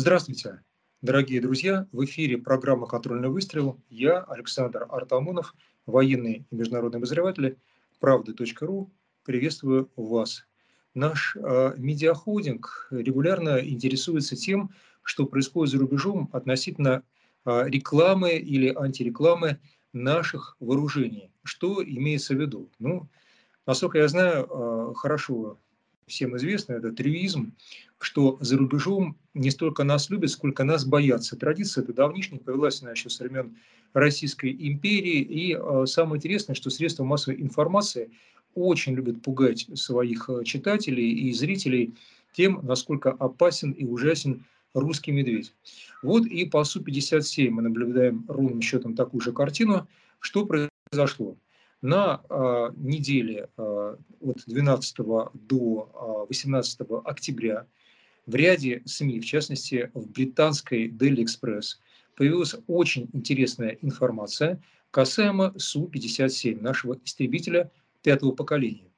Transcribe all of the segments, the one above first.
Здравствуйте, дорогие друзья! В эфире программа «Контрольный выстрел». Я, Александр Артамонов, военный и международный обозреватель правды.ру. Приветствую вас. Наш э, медиахолдинг регулярно интересуется тем, что происходит за рубежом относительно э, рекламы или антирекламы наших вооружений. Что имеется в виду? Ну, насколько я знаю, э, хорошо всем известно, это трюизм, что за рубежом не столько нас любят, сколько нас боятся. Традиция эта давнишняя, повелась она еще со времен Российской империи. И э, самое интересное, что средства массовой информации очень любят пугать своих э, читателей и зрителей тем, насколько опасен и ужасен русский медведь. Вот и по Су-57 мы наблюдаем ровным счетом такую же картину. Что произошло? На э, неделе э, от 12 до 18 а, октября в ряде СМИ, в частности в британской Daily Express, появилась очень интересная информация касаемо Су-57, нашего истребителя пятого поколения.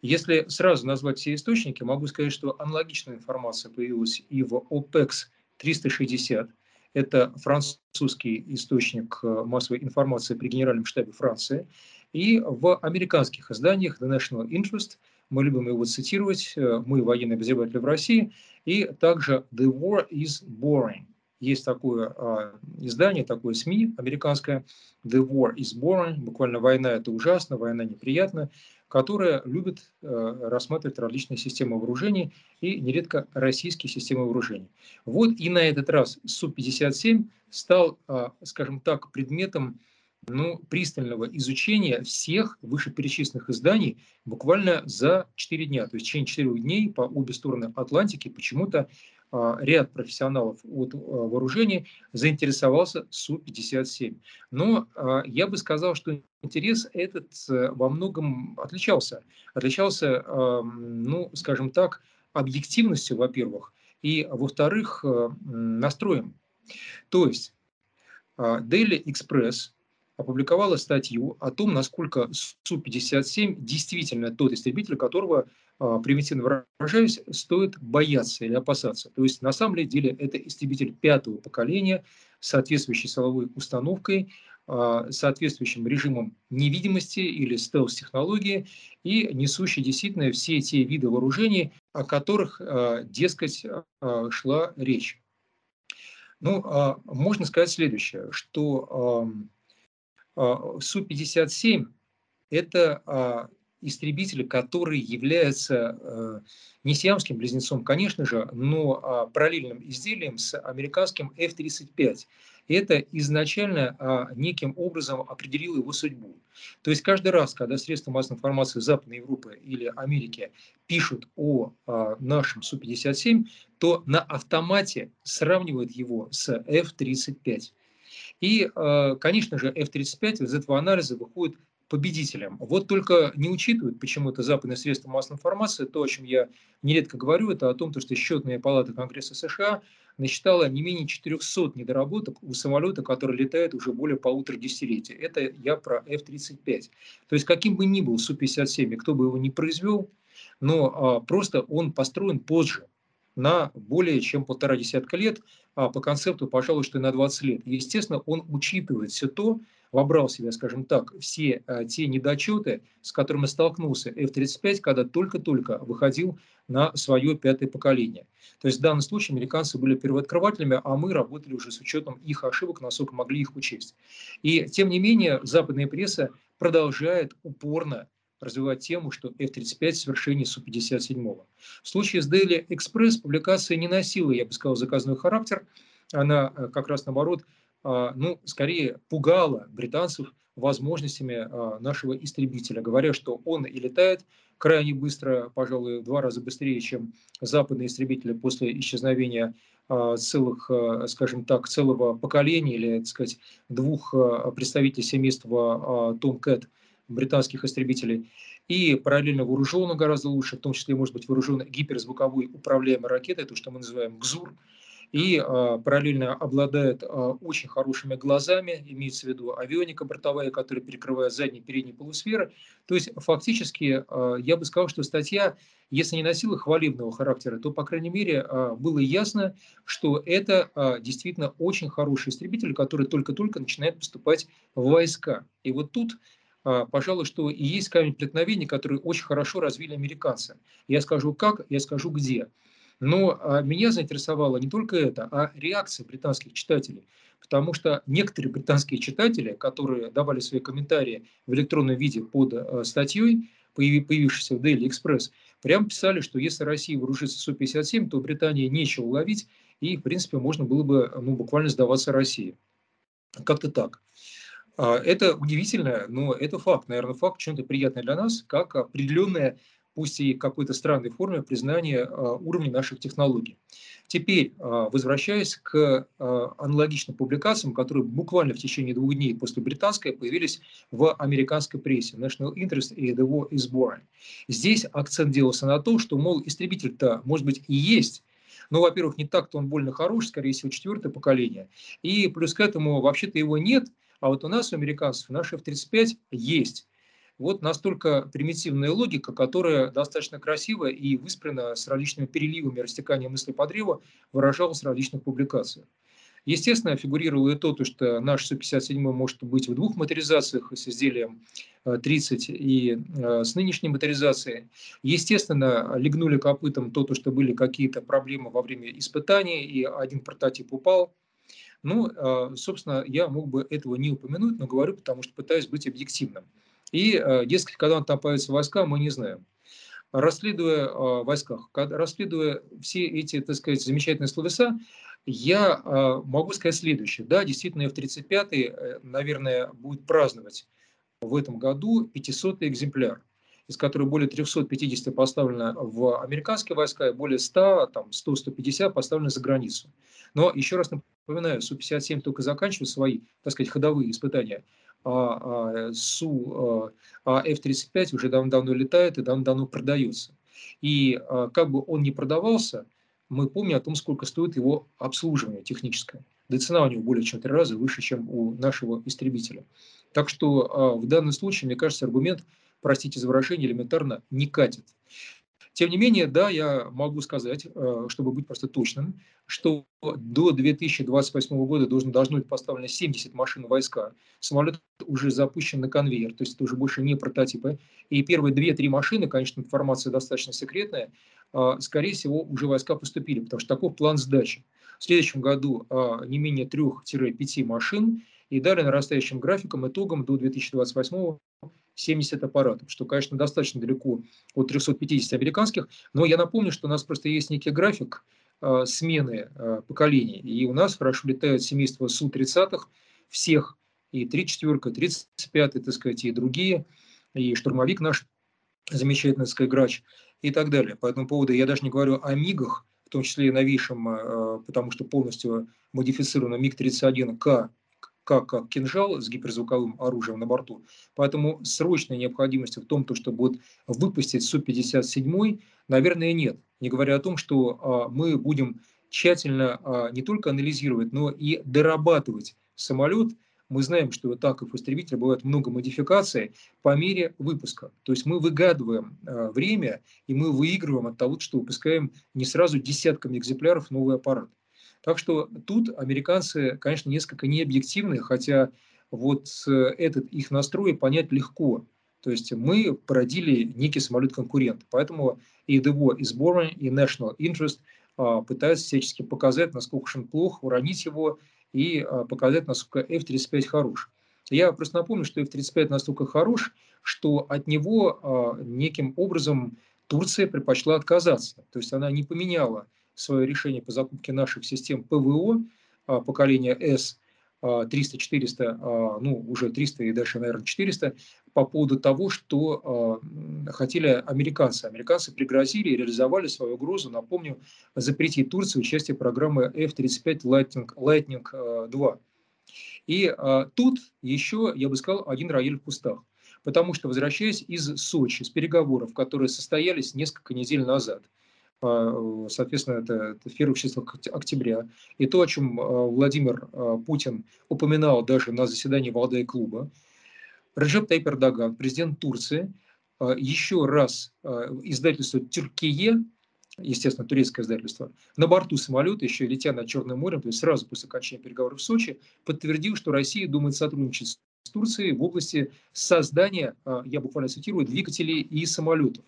Если сразу назвать все источники, могу сказать, что аналогичная информация появилась и в OPEX-360. Это французский источник э, массовой информации при Генеральном штабе Франции. И в американских изданиях The National Interest, мы любим его цитировать, э, мы военные обозреватели в России, и также The War is Boring. Есть такое э, издание, такое СМИ американское, The War is Boring, буквально война это ужасно, война неприятна, которая любит э, рассматривать различные системы вооружений и нередко российские системы вооружений. Вот и на этот раз Су-57 стал, э, скажем так, предметом ну, пристального изучения всех вышеперечисленных изданий буквально за 4 дня. То есть в течение 4 дней по обе стороны Атлантики почему-то а, ряд профессионалов от а, вооружений заинтересовался Су-57. Но а, я бы сказал, что интерес этот э, во многом отличался. Отличался, ну, скажем так, объективностью, во-первых, и, во-вторых, э, настроем. То есть Daily Express опубликовала статью о том, насколько Су-57 действительно тот истребитель, которого, а, примитивно выражаясь, стоит бояться или опасаться. То есть на самом деле это истребитель пятого поколения с соответствующей силовой установкой, а, соответствующим режимом невидимости или стелс-технологии и несущий действительно все те виды вооружений, о которых, а, дескать, шла речь. Ну, можно сказать следующее, что Су-57 – это а, истребитель, который является э, не сиамским близнецом, конечно же, но а, параллельным изделием с американским F-35. Это изначально неким образом определило его судьбу. То есть каждый раз, когда средства массовой информации Западной Европы или Америки пишут о нашем Су-57, то на автомате сравнивают его с F-35. И, э, конечно же, F-35 из этого анализа выходит победителем. Вот только не учитывают почему-то западные средства массовой информации, то, о чем я нередко говорю, это о том, что счетная палата Конгресса США насчитала не менее 400 недоработок у самолета, который летает уже более полутора десятилетий. Это я про F-35. То есть каким бы ни был Су-57, кто бы его ни произвел, но а, просто он построен позже, на более чем полтора десятка лет, по концепту, пожалуй, что и на 20 лет. естественно, он учитывает все то, вобрал в себя, скажем так, все а, те недочеты, с которыми столкнулся F-35, когда только-только выходил на свое пятое поколение. То есть в данном случае американцы были первооткрывателями, а мы работали уже с учетом их ошибок, насколько могли их учесть. И тем не менее, западная пресса продолжает упорно развивать тему, что F-35 совершение Су-57. В случае с Daily Express публикация не носила, я бы сказал, заказной характер. Она э, как раз наоборот, а, ну, скорее пугала британцев возможностями а, нашего истребителя, говоря, что он и летает крайне быстро, пожалуй, в два раза быстрее, чем западные истребители после исчезновения целых, скажем так, целого поколения или, так сказать, двух представителей семейства Tomcat британских истребителей, и параллельно вооружен гораздо лучше, в том числе может быть вооружен гиперзвуковой управляемой ракетой, то, что мы называем ГЗУР. и а, параллельно обладает а, очень хорошими глазами, имеется в виду авионика бортовая, которая перекрывает задние и передние полусферы. То есть фактически а, я бы сказал, что статья, если не носила хвалебного характера, то, по крайней мере, а, было ясно, что это а, действительно очень хороший истребитель, который только-только начинает поступать в войска. И вот тут пожалуй, что и есть камень преткновения, который очень хорошо развили американцы. Я скажу как, я скажу где. Но а, меня заинтересовало не только это, а реакция британских читателей. Потому что некоторые британские читатели, которые давали свои комментарии в электронном виде под а, статьей, появившейся в Daily Express, прямо писали, что если Россия вооружится Су-57, то Британии нечего ловить, и, в принципе, можно было бы ну, буквально сдаваться России. Как-то так. А, это удивительно, но это факт. Наверное, факт чем-то приятный для нас, как определенная пусть и какой-то странной форме, признание а, уровня наших технологий. Теперь, а, возвращаясь к аналогичным публикациям, которые буквально в течение двух дней после британской появились в американской прессе National Interest и The War is Born. Здесь акцент делался на том, что, мол, истребитель-то, может быть, и есть, но, во-первых, не так-то он больно хорош, скорее всего, четвертое поколение, и плюс к этому вообще-то его нет, а вот у нас, у американцев, наш F-35 есть. Вот настолько примитивная логика, которая достаточно красиво и выспрена с различными переливами растекания мысли по древу, выражалась в различных публикациях. Естественно, фигурировало и то, что наш Су-57 может быть в двух моторизациях с изделием 30 э, и э, с нынешней моторизацией. Естественно, легнули копытом то, что были какие-то проблемы во время испытаний, и один прототип упал. Ну, э, собственно, я мог бы этого не упомянуть, но говорю, потому что пытаюсь быть объективным. И, э, дескать, когда он там появится войска, мы не знаем. Расследуя э, в войсках, расследуя все эти, так сказать, замечательные словеса, я э, могу сказать следующее. Да, действительно, F-35, наверное, будет праздновать в этом году 500 экземпляр из которых более 350 поставлено в американские войска и более 100, там 100-150 поставлены за границу. Но еще раз напоминаю, Су-57 только заканчивает свои, так сказать, ходовые испытания а, а, Су, а, а F-35 уже давно-давно летает и давно-давно продается. И а, как бы он ни продавался, мы помним о том, сколько стоит его обслуживание техническое. Да и цена у него более чем в три раза выше, чем у нашего истребителя. Так что а, в данном случае, мне кажется, аргумент, простите за выражение, элементарно не катит. Тем не менее, да, я могу сказать, э, чтобы быть просто точным, что до 2028 года должно, должно быть поставлено 70 машин войска. Самолет уже запущен на конвейер, то есть это уже больше не прототипы. И первые 2-3 машины, конечно, информация достаточно секретная, э, скорее всего, уже войска поступили, потому что такой план сдачи. В следующем году э, не менее 3-5 машин, и далее нарастающим графиком, итогом до 2028 70 аппаратов, что, конечно, достаточно далеко от 350 американских, но я напомню, что у нас просто есть некий график э, смены э, поколений, и у нас хорошо летают семейства Су-30 всех, и 34 35 так сказать, и другие, и штурмовик наш, замечательный, так сказать, грач, и так далее. По этому поводу я даже не говорю о МИГах, в том числе и новейшем, э, потому что полностью модифицированном МиГ-31К как, кинжал с гиперзвуковым оружием на борту. Поэтому срочной необходимости в том, то, чтобы вот выпустить Су-57, наверное, нет. Не говоря о том, что а, мы будем тщательно а, не только анализировать, но и дорабатывать самолет. Мы знаем, что у танков истребителя бывает много модификаций по мере выпуска. То есть мы выгадываем а, время, и мы выигрываем от того, что выпускаем не сразу десятками экземпляров новый аппарат. Так что тут американцы, конечно, несколько необъективны, хотя вот э, этот их настрой понять легко. То есть мы породили некий самолет-конкурент. Поэтому и DEVO is born, и National Interest а, пытаются всячески показать, насколько он плох, уронить его и а, показать, насколько F-35 хорош. Я просто напомню, что F-35 настолько хорош, что от него а, неким образом Турция предпочла отказаться. То есть она не поменяла свое решение по закупке наших систем ПВО а, поколения С, 300, 400, ну уже 300 и дальше, наверное, 400, по поводу того, что а, хотели американцы. Американцы пригрозили и реализовали свою угрозу, напомню, запретить Турции участие в программе F-35 Lightning, Lightning 2. А, и тут еще, я бы сказал, один рояль в кустах. Потому что, возвращаясь из Сочи, с переговоров, которые состоялись несколько недель назад – соответственно, это в первых числах октября. И то, о чем Владимир Путин упоминал даже на заседании Валдая клуба, Реджеп Тайп Эрдоган, президент Турции, еще раз издательство «Тюркие», естественно, турецкое издательство, на борту самолета, еще летя над Черным морем, то есть сразу после окончания переговоров в Сочи, подтвердил, что Россия думает сотрудничать с Турцией в области создания, я буквально цитирую, двигателей и самолетов.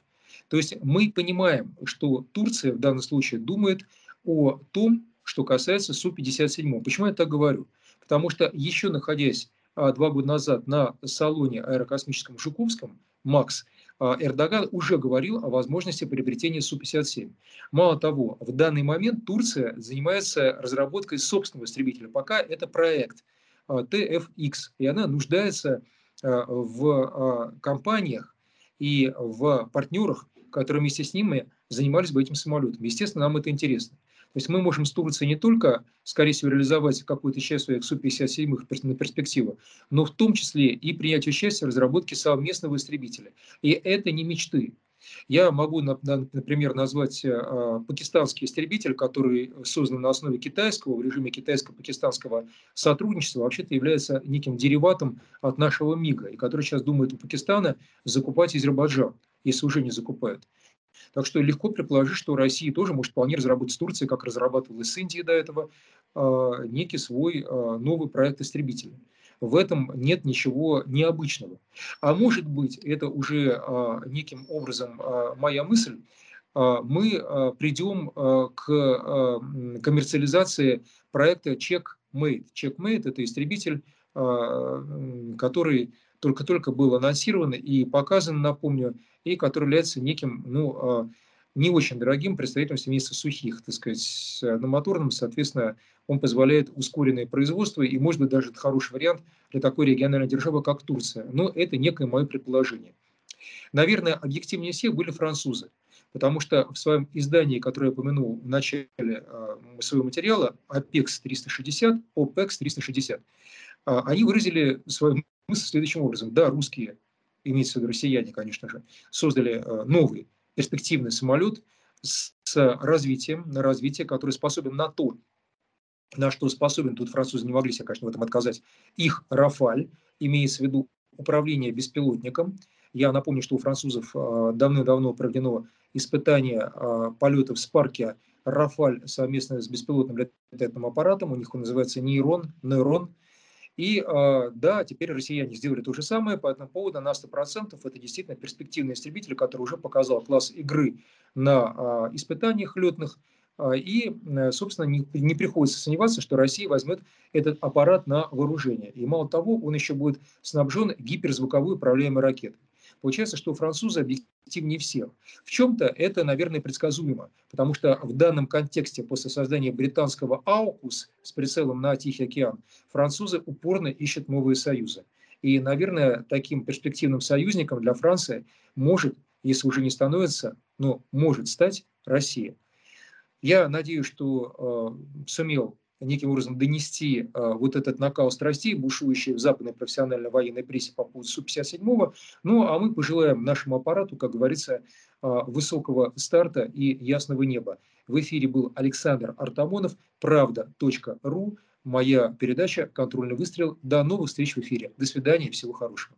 То есть мы понимаем, что Турция в данном случае думает о том, что касается Су-57. Почему я так говорю? Потому что еще находясь а, два года назад на салоне аэрокосмическом Жуковском, МАКС, а, Эрдоган уже говорил о возможности приобретения Су-57. Мало того, в данный момент Турция занимается разработкой собственного истребителя. Пока это проект а, TFX, и она нуждается а, в компаниях и в партнерах, которые вместе с ними занимались бы этим самолетом. Естественно, нам это интересно. То есть мы можем с Турцией не только, скорее всего, реализовать какую-то часть своих Су-57 на перспективу, но в том числе и принять участие в разработке совместного истребителя. И это не мечты. Я могу, например, назвать э, пакистанский истребитель, который создан на основе китайского, в режиме китайско-пакистанского сотрудничества, вообще-то является неким дериватом от нашего МИГа, и который сейчас думает у Пакистана закупать Азербайджан, если уже не закупают. Так что легко предположить, что Россия тоже может вполне разработать с Турцией, как разрабатывала с Индией до этого, а, некий свой а, новый проект истребителя. В этом нет ничего необычного. А может быть, это уже а, неким образом моя мысль, мы придем к коммерциализации проекта Checkmate. Checkmate – это истребитель, который только-только был анонсирован и показан, напомню, и который является неким, ну, а, не очень дорогим представителем семейства сухих, так сказать, на моторном, соответственно, он позволяет ускоренное производство, и, может быть, даже это хороший вариант для такой региональной державы, как Турция. Но это некое мое предположение. Наверное, объективнее всех были французы, потому что в своем издании, которое я упомянул в начале э, своего материала, OPEX 360, OPEX 360, они выразили свою мысль следующим образом. Да, русские имеется в виду россияне, конечно же, создали э, новый перспективный самолет с развитием, на развитие, который способен на то, на что способен, тут французы не могли себе, конечно, в этом отказать, их «Рафаль», имеется в виду управление беспилотником. Я напомню, что у французов э, давно-давно проведено испытание э, полетов с парке «Рафаль» совместно с беспилотным летательным аппаратом. У них он называется «Нейрон», «Нейрон». И а, да, теперь россияне сделали то же самое, по этому поводу на 100% это действительно перспективный истребитель, который уже показал класс игры на а, испытаниях летных, а, и, э, собственно, не, не приходится сомневаться, что Россия возьмет этот аппарат на вооружение. И мало того, он еще будет снабжен гиперзвуковой управляемой ракетой. Получается, что французы объективнее всех. В чем-то это, наверное, предсказуемо, потому что в данном контексте после создания британского АУКУС с прицелом на Тихий океан французы упорно ищут новые союзы. И, наверное, таким перспективным союзником для Франции может, если уже не становится, но может стать Россия. Я надеюсь, что э, сумел неким образом донести э, вот этот накал страстей, бушующий в западной профессиональной военной прессе по поводу Су-57. Ну, а мы пожелаем нашему аппарату, как говорится, э, высокого старта и ясного неба. В эфире был Александр Артамонов, правда.ру, моя передача «Контрольный выстрел». До новых встреч в эфире. До свидания, всего хорошего.